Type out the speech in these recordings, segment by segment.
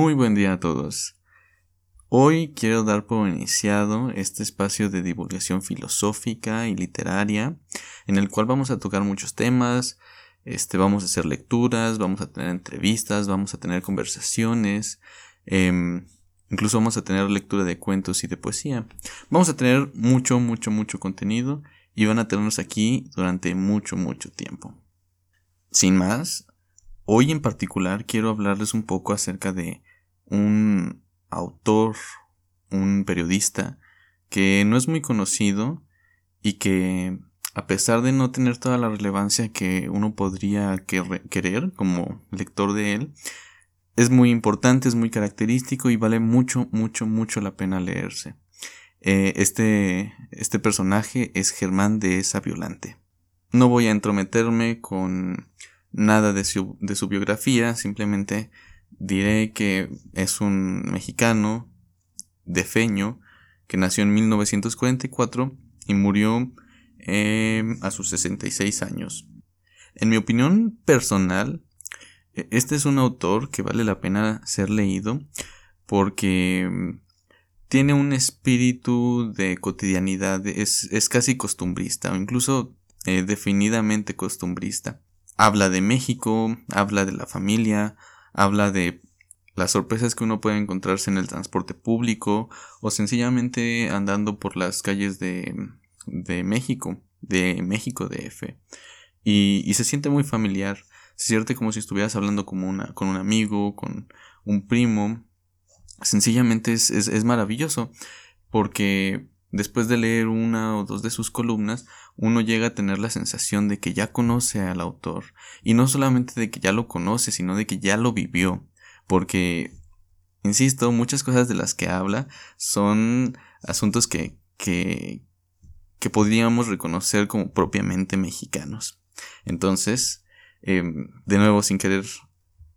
Muy buen día a todos. Hoy quiero dar por iniciado este espacio de divulgación filosófica y literaria, en el cual vamos a tocar muchos temas, este, vamos a hacer lecturas, vamos a tener entrevistas, vamos a tener conversaciones, em, incluso vamos a tener lectura de cuentos y de poesía. Vamos a tener mucho, mucho, mucho contenido y van a tenernos aquí durante mucho, mucho tiempo. Sin más, hoy en particular quiero hablarles un poco acerca de un autor, un periodista, que no es muy conocido y que a pesar de no tener toda la relevancia que uno podría querer como lector de él, es muy importante, es muy característico y vale mucho, mucho, mucho la pena leerse. Eh, este, este personaje es Germán de esa Violante. No voy a entrometerme con nada de su, biografía, simplemente diré que es un mexicano de feño que nació en 1944 y murió em, a sus 66 años. En mi opinión personal, e, este es un autor que vale la pena ser leído porque tiene un espíritu de cotidianidad, es, casi costumbrista o incluso eh, definidamente costumbrista. Habla de México, habla de la familia, habla de las sorpresas que uno puede encontrarse en el transporte público o sencillamente andando por las calles de, de México, de México DF. Y, y se siente muy familiar, se siente como si estuvieras hablando como una, con un amigo, con un primo. Sencillamente es, es, es maravilloso porque después de leer una o dos de sus columnas, uno llega a tener la sensación de que ya conoce al autor, y no solamente de que ya lo conoce, sino de que ya lo vivió, porque, insisto, muchas cosas de las que habla son asuntos que, que, que podríamos reconocer como propiamente mexicanos. Entonces, em, de nuevo, sin querer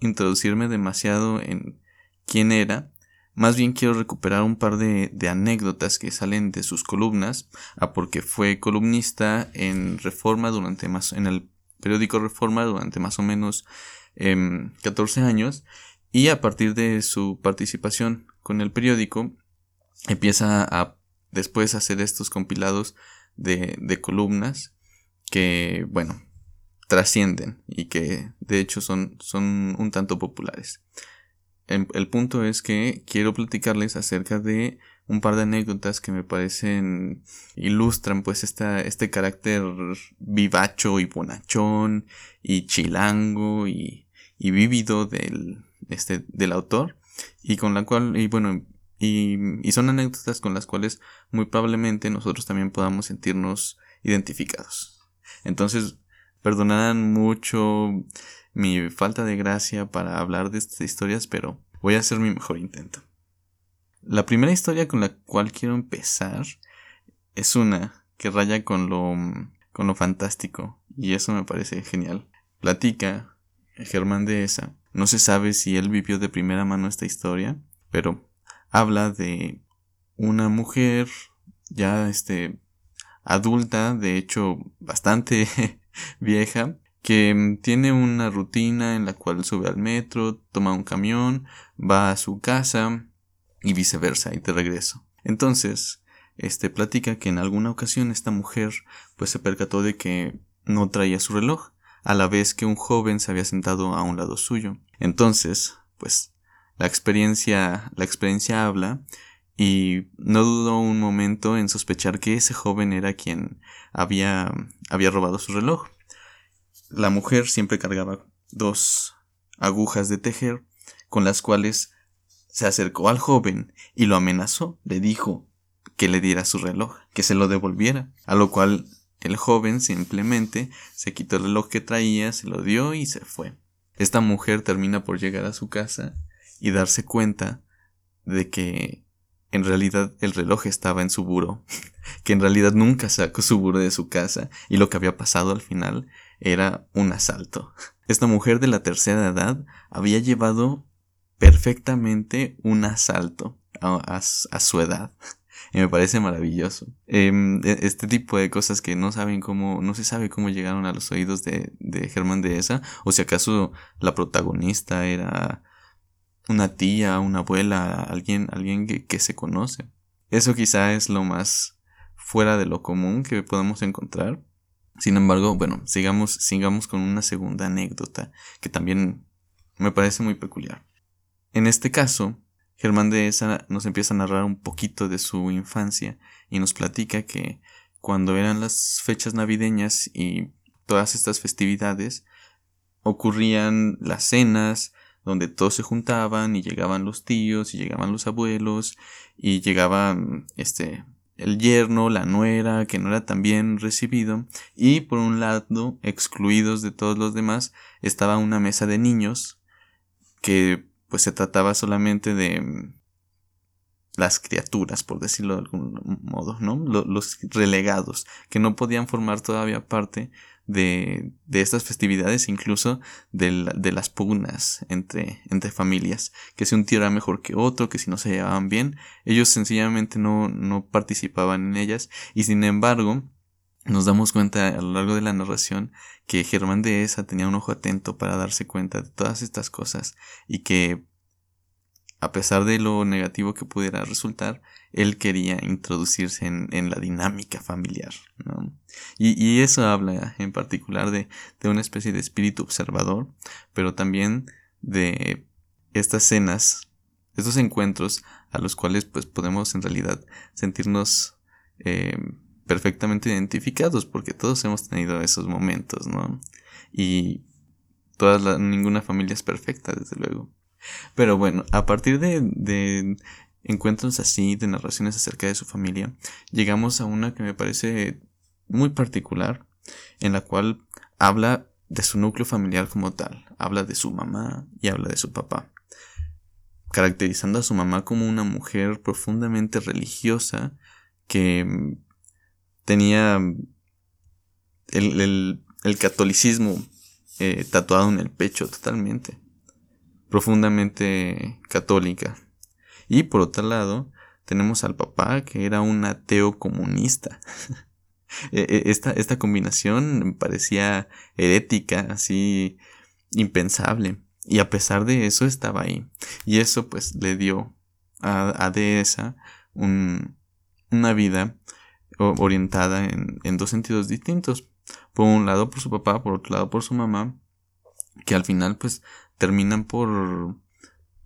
introducirme demasiado en quién era, más bien quiero recuperar un par de, anécdotas que salen de sus columnas, a porque fue columnista en Reforma durante más, en el periódico Reforma durante más o menos 14 em, años, y a partir de su participación con el periódico, empieza a después hacer estos compilados de, de columnas que, bueno, trascienden y que de hecho son, son un tanto populares. Em, el punto es que quiero platicarles acerca de un par de anécdotas que me parecen ilustran pues esta, este carácter vivacho y bonachón y chilango y, y vívido del, este, del autor. Y con la cual y bueno y, y son anécdotas con las cuales muy probablemente nosotros también podamos sentirnos identificados. Entonces perdonarán mucho mi falta de gracia para hablar de estas historias, pero voy a hacer mi mejor intento. La primera historia con la cual quiero empezar es una que raya con lo, con lo fantástico, y eso me parece genial. Platica Germán de esa. No se sabe si él vivió de primera mano esta historia, pero habla de una mujer ya este adulta, de hecho bastante vieja, que mm, tiene una rutina en la cual sube al metro, toma un camión, va a su casa y viceversa y de regreso. Entonces, este platica que en alguna ocasión esta mujer pues se percató de que no traía su reloj, a la vez que un joven se había sentado a un lado suyo. Entonces, pues la experiencia, la experiencia habla y no dudó un momento en sospechar que ese joven era quien había, había robado su reloj. La mujer siempre cargaba dos agujas de tejer con las cuales se acercó al joven y lo amenazó, le dijo que le diera su reloj, que se lo devolviera, a lo cual el joven simplemente se quitó el reloj que traía, se lo dio y se fue. Esta mujer termina por llegar a su casa y darse cuenta de que en realidad el reloj estaba en su buro, que en realidad nunca sacó su buro de su casa y lo que había pasado al final era un asalto. Esta mujer de la tercera edad había llevado perfectamente un asalto a, su edad. Y me parece maravilloso. Em, e, este tipo de cosas que no saben cómo, no se sabe cómo llegaron a los oídos de, de Germán Dehesa, o si acaso la protagonista era una tía, una abuela, alguien, alguien que, se conoce. Eso quizá es lo más fuera de lo común que podemos encontrar. Sin embargo, bueno, sigamos, sigamos con una segunda anécdota que también me parece muy peculiar. En este caso, Germán de esa nos empieza a narrar un poquito de su infancia y nos platica que cuando eran las fechas navideñas y todas estas festividades, ocurrían las cenas, donde todos se juntaban y llegaban los tíos y llegaban los abuelos y llegaban este el yerno, la nuera, que no era tan bien recibido, y por un lado, excluidos de todos los demás, estaba una mesa de niños, que pues se trataba solamente de las criaturas, por decirlo de algún modo, ¿no? Los relegados, que no podían formar todavía parte de, de estas festividades, incluso de, de las pugnas entre, entre familias, que si un tío era mejor que otro, que si no se llevaban bien, ellos sencillamente no, no participaban en ellas, y sin embargo, nos damos cuenta a lo largo de la narración que Germán de Esa tenía un ojo atento para darse cuenta de todas estas cosas y que a pesar de lo negativo que pudiera resultar, él quería introducirse en, la dinámica familiar. Y, eso habla en particular de, una especie de espíritu observador, pero también de estas cenas, estos encuentros a los cuales pues podemos en realidad sentirnos eh, perfectamente identificados, porque todos hemos tenido esos momentos, ¿no? Y toda ninguna familia es perfecta, desde luego. Pero bueno, a partir de, de encuentros así, de narraciones acerca de su familia, llegamos a una que me parece muy particular, en la cual habla de su núcleo familiar como tal, habla de su mamá y habla de su papá, caracterizando a su mamá como una mujer profundamente religiosa que tenía el, catolicismo eh, tatuado en el pecho totalmente profundamente católica. Y por otro lado, tenemos al papá que era un ateo comunista. E, e, esta, esta combinación parecía herética, así impensable. Y a pesar de eso estaba ahí. Y eso pues le dio a, a Dehesa un, una vida orientada en, en dos sentidos distintos. Por un lado por su papá, por otro lado por su mamá, que al final pues terminan por,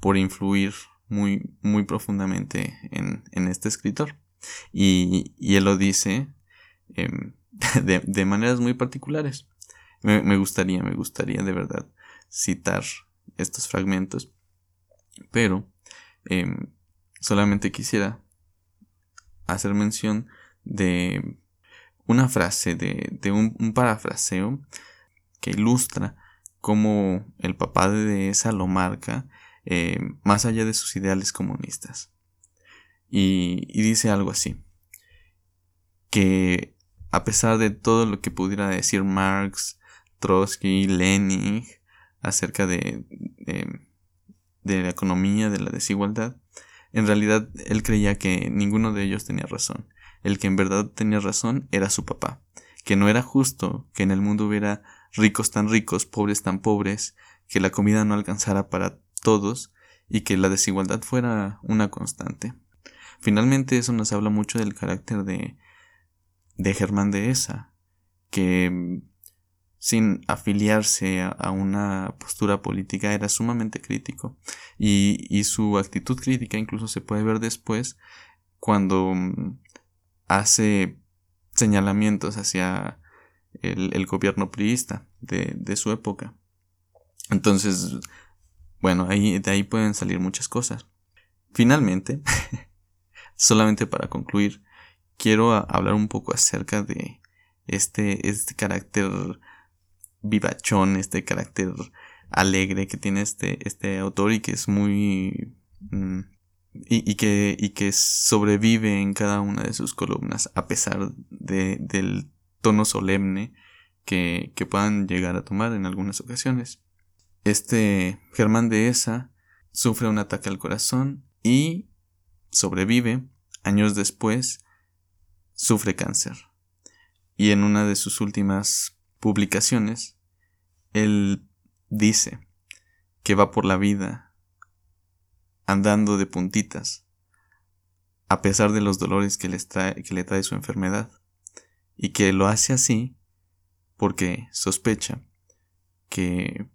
por influir muy, muy profundamente en, en este escritor. Y, y, él lo dice em, de, de, maneras muy particulares. Me, gustaría, me gustaría de verdad citar estos fragmentos, pero em, solamente quisiera hacer mención de una frase, de, de un, un parafraseo que ilustra como el papá de esa lo marca, eh, más allá de sus ideales comunistas. Y, dice algo así, que a pesar de todo lo que pudiera decir Marx, Trotsky, Lenin acerca de, de, la economía, de la desigualdad, en realidad él creía que ninguno de ellos tenía razón. El que en verdad tenía razón era su papá, que no era justo que en el mundo hubiera ricos tan ricos, pobres tan pobres, que la comida no alcanzara para todos y que la desigualdad fuera una constante. Finalmente eso nos habla mucho del carácter de, de Germán de Esa, que mm, sin afiliarse a, una postura política era sumamente crítico y, y su actitud crítica incluso se puede ver después cuando mm, hace señalamientos hacia el, gobierno priista de, de, su época. Entonces, bueno, ahí, de ahí pueden salir muchas cosas. Finalmente, solamente para concluir, quiero hablar un poco acerca de este, este carácter vivachón, este carácter alegre que tiene este, este autor y que es muy... Mm, y, y, que, y que sobrevive en cada una de sus columnas a pesar de, del tono solemne que, que puedan llegar a tomar en algunas ocasiones. Este Germán de Esa sufre un ataque al corazón y sobrevive. Años después, sufre cáncer. Y en una de sus últimas publicaciones, él dice que va por la vida andando de puntitas, a pesar de los dolores que, que le trae su enfermedad, y que lo hace así porque sospecha que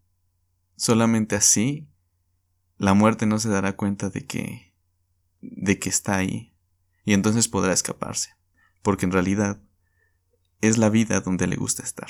solamente así la muerte no se dará cuenta de que de que está ahí y entonces podrá escaparse, porque en realidad es la vida donde le gusta estar.